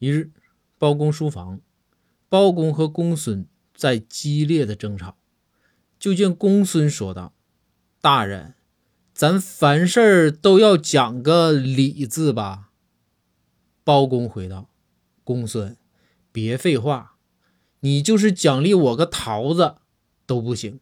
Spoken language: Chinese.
一日，包公书房，包公和公孙在激烈的争吵，就见公孙说道，大人，咱凡事都要讲个理字吧。包公回道，公孙，别废话，你就是奖励我个桃子都不行。